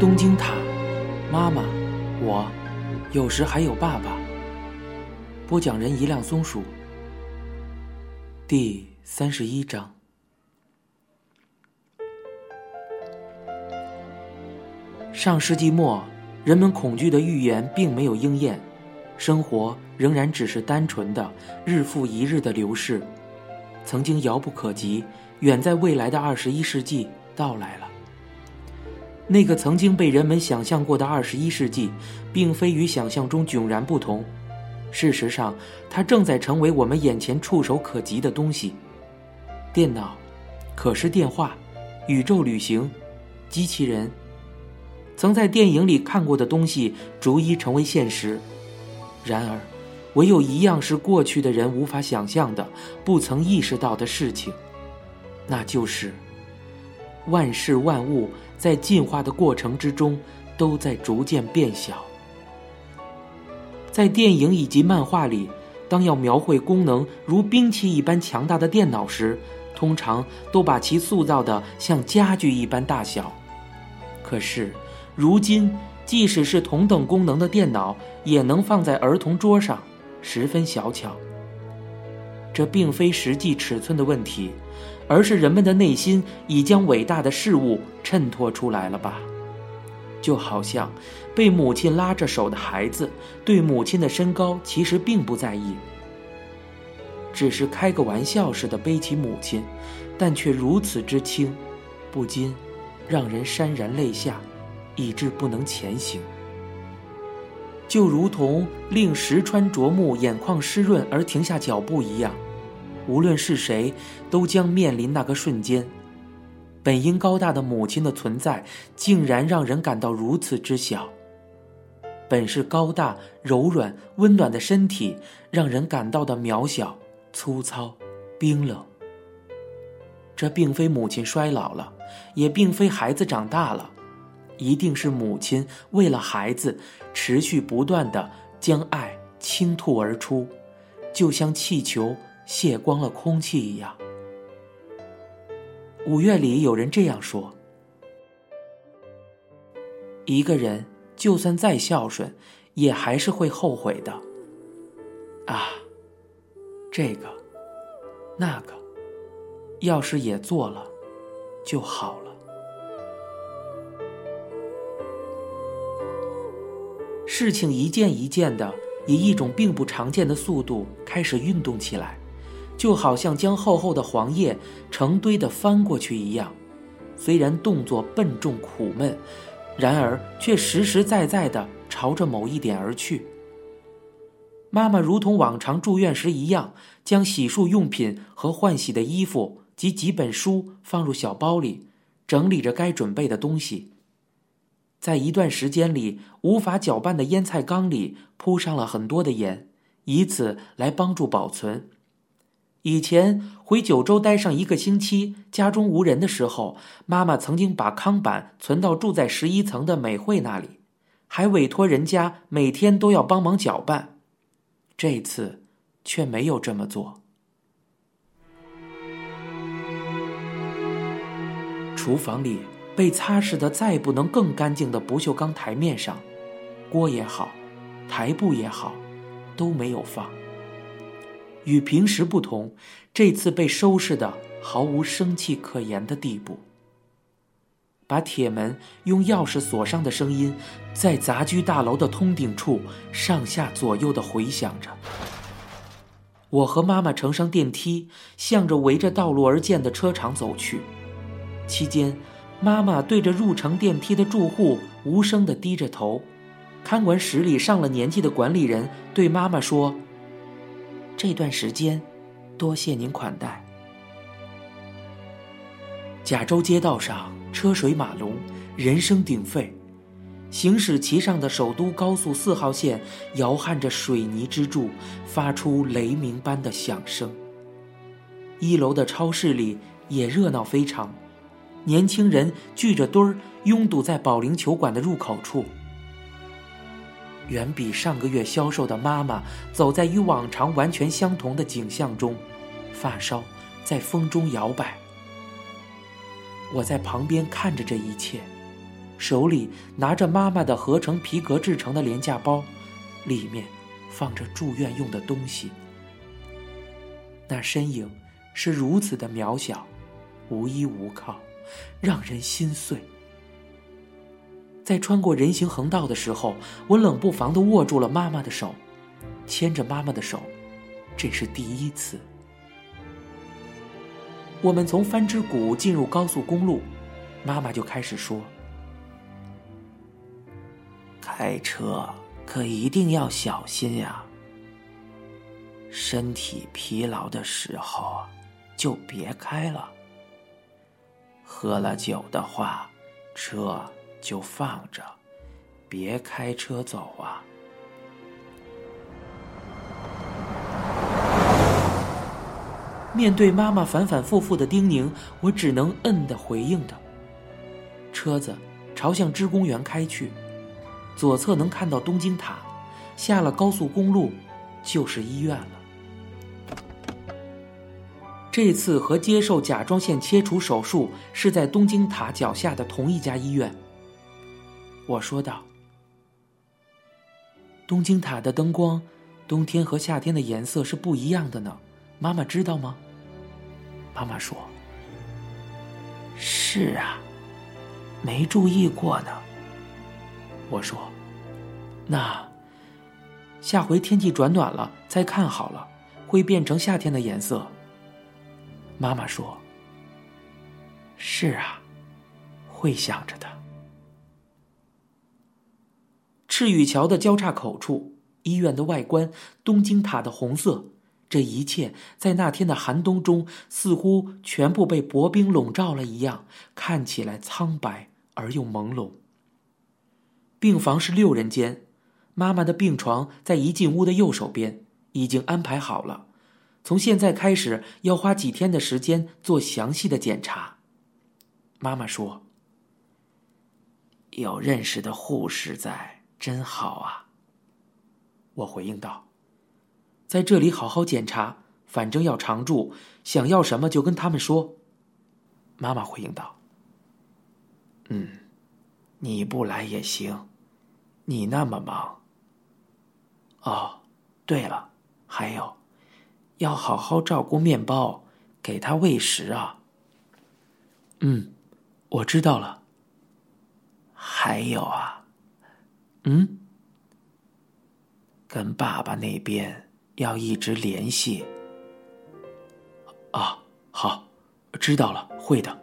东京塔，妈妈，我，有时还有爸爸。播讲人：一辆松鼠。第三十一章。上世纪末，人们恐惧的预言并没有应验，生活仍然只是单纯的日复一日的流逝。曾经遥不可及、远在未来的二十一世纪到来了。那个曾经被人们想象过的二十一世纪，并非与想象中迥然不同。事实上，它正在成为我们眼前触手可及的东西：电脑、可视电话、宇宙旅行、机器人。曾在电影里看过的东西，逐一成为现实。然而，唯有一样是过去的人无法想象的、不曾意识到的事情，那就是万事万物在进化的过程之中都在逐渐变小。在电影以及漫画里，当要描绘功能如兵器一般强大的电脑时，通常都把其塑造的像家具一般大小。可是，如今即使是同等功能的电脑，也能放在儿童桌上。十分小巧。这并非实际尺寸的问题，而是人们的内心已将伟大的事物衬托出来了吧？就好像被母亲拉着手的孩子，对母亲的身高其实并不在意，只是开个玩笑似的背起母亲，但却如此之轻，不禁让人潸然泪下，以致不能前行。就如同令石川啄木眼眶湿润而停下脚步一样，无论是谁，都将面临那个瞬间。本应高大的母亲的存在，竟然让人感到如此之小。本是高大、柔软、温暖的身体，让人感到的渺小、粗糙、冰冷。这并非母亲衰老了，也并非孩子长大了。一定是母亲为了孩子，持续不断的将爱倾吐而出，就像气球泄光了空气一样。五月里有人这样说：一个人就算再孝顺，也还是会后悔的。啊，这个，那个，要是也做了，就好了。事情一件一件的以一种并不常见的速度开始运动起来，就好像将厚厚的黄叶成堆的翻过去一样。虽然动作笨重苦闷，然而却实实在在的朝着某一点而去。妈妈如同往常住院时一样，将洗漱用品和换洗的衣服及几本书放入小包里，整理着该准备的东西。在一段时间里，无法搅拌的腌菜缸里铺上了很多的盐，以此来帮助保存。以前回九州待上一个星期，家中无人的时候，妈妈曾经把糠板存到住在十一层的美惠那里，还委托人家每天都要帮忙搅拌。这次却没有这么做。厨房里。被擦拭的再不能更干净的不锈钢台面上，锅也好，台布也好，都没有放。与平时不同，这次被收拾的毫无生气可言的地步。把铁门用钥匙锁上的声音，在杂居大楼的通顶处上下左右的回响着。我和妈妈乘上电梯，向着围着道路而建的车场走去，期间。妈妈对着入城电梯的住户无声地低着头，看管室里上了年纪的管理人对妈妈说：“这段时间，多谢您款待。”甲州街道上车水马龙，人声鼎沸，行驶其上的首都高速四号线摇撼着水泥支柱，发出雷鸣般的响声。一楼的超市里也热闹非常。年轻人聚着堆儿，拥堵在保龄球馆的入口处。远比上个月消瘦的妈妈走在与往常完全相同的景象中，发梢在风中摇摆。我在旁边看着这一切，手里拿着妈妈的合成皮革制成的廉价包，里面放着住院用的东西。那身影是如此的渺小，无依无靠，让人心碎。在穿过人行横道的时候，我冷不防的握住了妈妈的手，牵着妈妈的手，这是第一次。我们从番之谷进入高速公路，妈妈就开始说：“开车可一定要小心呀，身体疲劳的时候就别开了。喝了酒的话，车。”就放着，别开车走啊！面对妈妈反反复复的叮咛，我只能嗯的回应的。车子朝向芝公园开去，左侧能看到东京塔，下了高速公路就是医院了。这次和接受甲状腺切除手术是在东京塔脚下的同一家医院。我说道：“东京塔的灯光，冬天和夏天的颜色是不一样的呢。妈妈知道吗？”妈妈说：“是啊，没注意过呢。”我说：“那下回天气转暖了再看好了，会变成夏天的颜色。”妈妈说：“是啊，会想着的。”赤羽桥的交叉口处，医院的外观，东京塔的红色，这一切在那天的寒冬中，似乎全部被薄冰笼罩了一样，看起来苍白而又朦胧。病房是六人间，妈妈的病床在一进屋的右手边，已经安排好了。从现在开始，要花几天的时间做详细的检查。妈妈说：“有认识的护士在。”真好啊！我回应道：“在这里好好检查，反正要常住，想要什么就跟他们说。”妈妈回应道：“嗯，你不来也行，你那么忙。哦，对了，还有，要好好照顾面包，给他喂食啊。”嗯，我知道了。还有啊。嗯，跟爸爸那边要一直联系。啊，好，知道了，会的。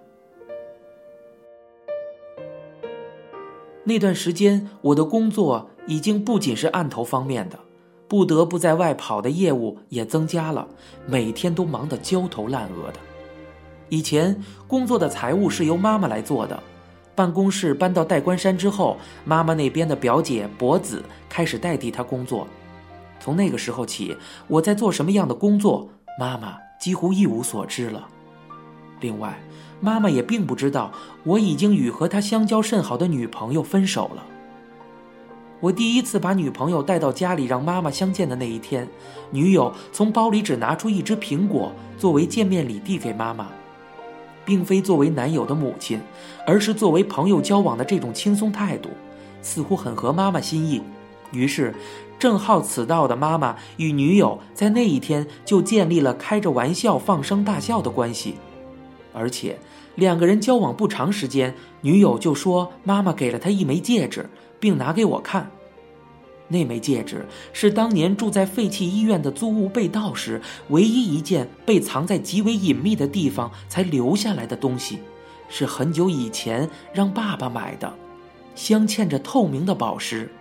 那段时间，我的工作已经不仅是案头方面的，不得不在外跑的业务也增加了，每天都忙得焦头烂额的。以前工作的财务是由妈妈来做的。办公室搬到代官山之后，妈妈那边的表姐博子开始代替她工作。从那个时候起，我在做什么样的工作，妈妈几乎一无所知了。另外，妈妈也并不知道我已经与和她相交甚好的女朋友分手了。我第一次把女朋友带到家里让妈妈相见的那一天，女友从包里只拿出一只苹果作为见面礼递给妈妈。并非作为男友的母亲，而是作为朋友交往的这种轻松态度，似乎很合妈妈心意。于是，正好此道的妈妈与女友在那一天就建立了开着玩笑、放声大笑的关系。而且，两个人交往不长时间，女友就说妈妈给了她一枚戒指，并拿给我看。那枚戒指是当年住在废弃医院的租屋被盗时，唯一一件被藏在极为隐秘的地方才留下来的东西，是很久以前让爸爸买的，镶嵌着透明的宝石。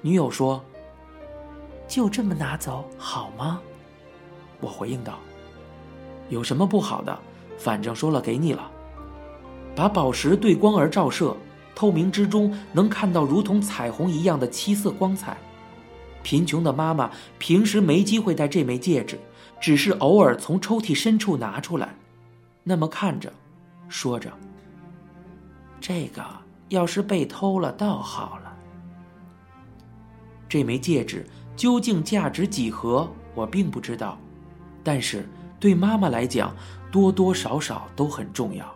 女友说：“就这么拿走好吗？”我回应道：“有什么不好的？反正说了给你了。”把宝石对光而照射。透明之中能看到如同彩虹一样的七色光彩。贫穷的妈妈平时没机会戴这枚戒指，只是偶尔从抽屉深处拿出来，那么看着，说着：“这个要是被偷了，倒好了。”这枚戒指究竟价值几何，我并不知道，但是对妈妈来讲，多多少少都很重要。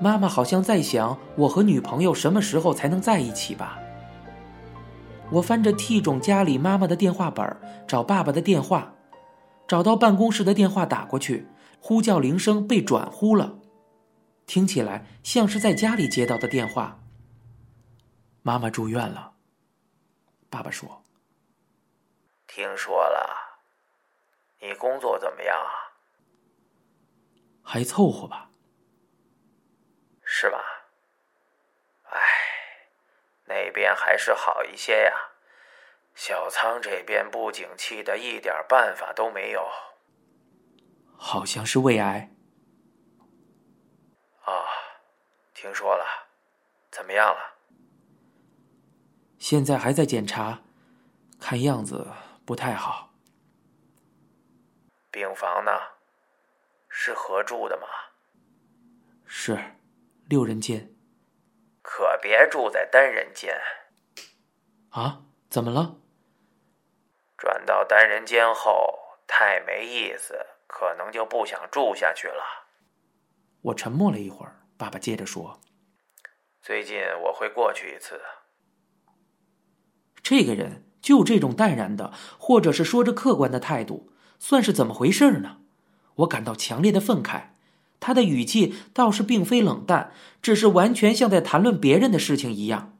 妈妈好像在想我和女朋友什么时候才能在一起吧。我翻着 T 种家里妈妈的电话本找爸爸的电话，找到办公室的电话打过去，呼叫铃声被转呼了，听起来像是在家里接到的电话。妈妈住院了。爸爸说：“听说了，你工作怎么样啊？还凑合吧。是吧？哎，那边还是好一些呀。小仓这边不景气的，一点办法都没有。好像是胃癌。啊，听说了，怎么样了？”现在还在检查，看样子不太好。病房呢？是合住的吗？是，六人间。可别住在单人间。啊？怎么了？转到单人间后太没意思，可能就不想住下去了。我沉默了一会儿，爸爸接着说：“最近我会过去一次。”这个人就这种淡然的，或者是说着客观的态度，算是怎么回事呢？我感到强烈的愤慨。他的语气倒是并非冷淡，只是完全像在谈论别人的事情一样。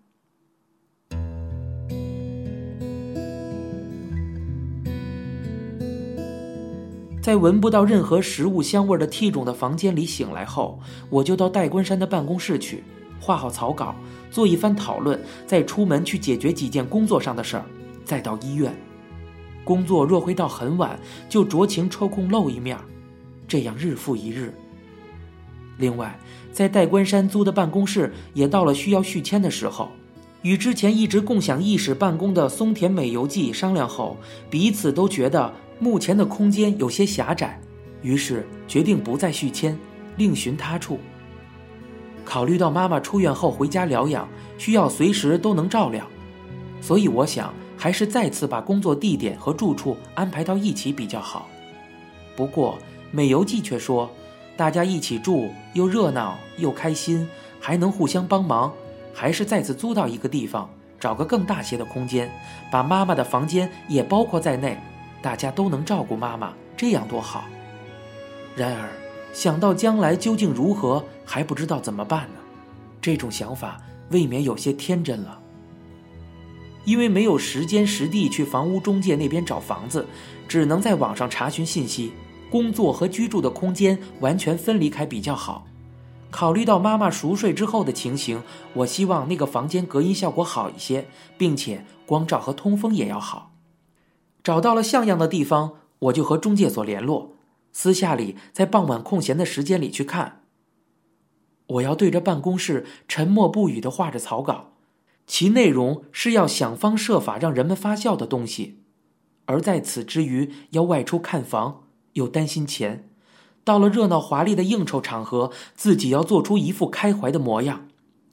在闻不到任何食物香味的 T 种的房间里醒来后，我就到戴冠山的办公室去。画好草稿，做一番讨论，再出门去解决几件工作上的事儿，再到医院。工作若会到很晚，就酌情抽空露一面，这样日复一日。另外，在戴冠山租的办公室也到了需要续签的时候，与之前一直共享一室办公的松田美游纪商量后，彼此都觉得目前的空间有些狭窄，于是决定不再续签，另寻他处。考虑到妈妈出院后回家疗养，需要随时都能照料，所以我想还是再次把工作地点和住处安排到一起比较好。不过美游记却说，大家一起住又热闹又开心，还能互相帮忙，还是再次租到一个地方，找个更大些的空间，把妈妈的房间也包括在内，大家都能照顾妈妈，这样多好。然而。想到将来究竟如何，还不知道怎么办呢？这种想法未免有些天真了。因为没有时间实地去房屋中介那边找房子，只能在网上查询信息。工作和居住的空间完全分离开比较好。考虑到妈妈熟睡之后的情形，我希望那个房间隔音效果好一些，并且光照和通风也要好。找到了像样的地方，我就和中介所联络。私下里，在傍晚空闲的时间里去看。我要对着办公室沉默不语的画着草稿，其内容是要想方设法让人们发笑的东西。而在此之余，要外出看房，又担心钱。到了热闹华丽的应酬场合，自己要做出一副开怀的模样，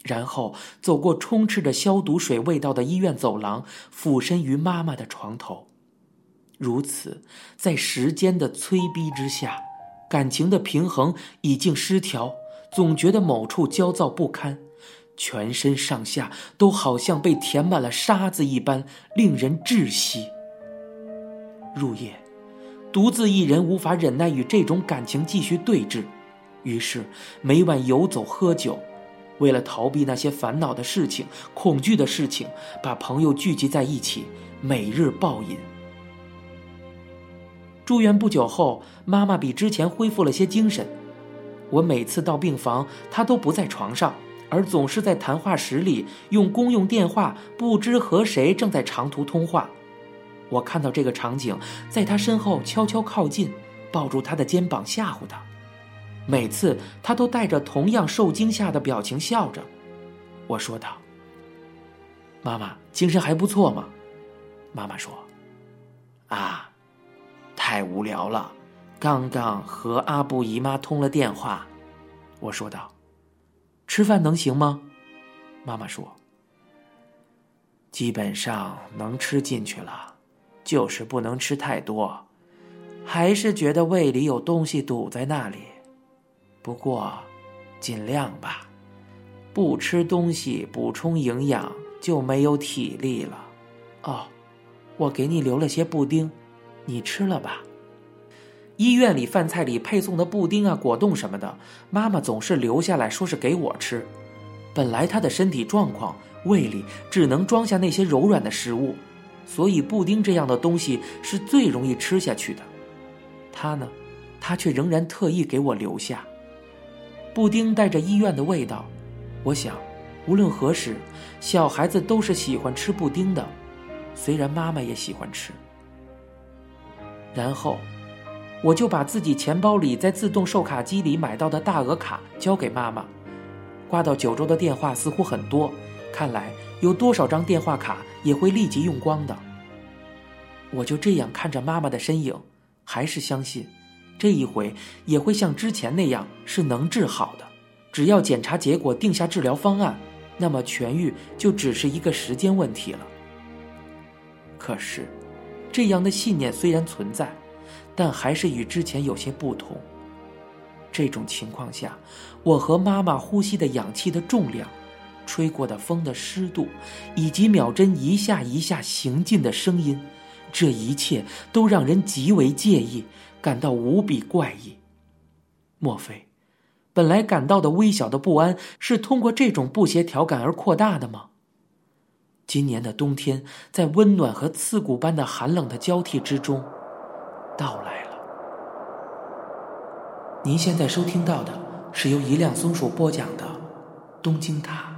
然后走过充斥着消毒水味道的医院走廊，俯身于妈妈的床头。如此，在时间的催逼之下，感情的平衡已经失调，总觉得某处焦躁不堪，全身上下都好像被填满了沙子一般，令人窒息。入夜，独自一人无法忍耐与这种感情继续对峙，于是每晚游走喝酒，为了逃避那些烦恼的事情、恐惧的事情，把朋友聚集在一起，每日暴饮。住院不久后，妈妈比之前恢复了些精神。我每次到病房，她都不在床上，而总是在谈话室里用公用电话，不知和谁正在长途通话。我看到这个场景，在他身后悄悄靠近，抱住他的肩膀吓唬他。每次他都带着同样受惊吓的表情笑着。我说道：“妈妈精神还不错吗？”妈妈说：“啊。”太无聊了，刚刚和阿布姨妈通了电话，我说道：“吃饭能行吗？”妈妈说：“基本上能吃进去了，就是不能吃太多，还是觉得胃里有东西堵在那里。不过，尽量吧，不吃东西补充营养就没有体力了。哦，我给你留了些布丁，你吃了吧。医院里饭菜里配送的布丁啊、果冻什么的，妈妈总是留下来说是给我吃。本来她的身体状况，胃里只能装下那些柔软的食物，所以布丁这样的东西是最容易吃下去的。他呢，他却仍然特意给我留下。布丁带着医院的味道，我想，无论何时，小孩子都是喜欢吃布丁的。虽然妈妈也喜欢吃。然后。我就把自己钱包里在自动售卡机里买到的大额卡交给妈妈，挂到九州的电话似乎很多，看来有多少张电话卡也会立即用光的。我就这样看着妈妈的身影，还是相信，这一回也会像之前那样是能治好的。只要检查结果定下治疗方案，那么痊愈就只是一个时间问题了。可是，这样的信念虽然存在。但还是与之前有些不同。这种情况下，我和妈妈呼吸的氧气的重量、吹过的风的湿度，以及秒针一下一下行进的声音，这一切都让人极为介意，感到无比怪异。莫非，本来感到的微小的不安，是通过这种不协调感而扩大的吗？今年的冬天，在温暖和刺骨般的寒冷的交替之中。到来了。您现在收听到的是由一辆松鼠播讲的《东京塔》。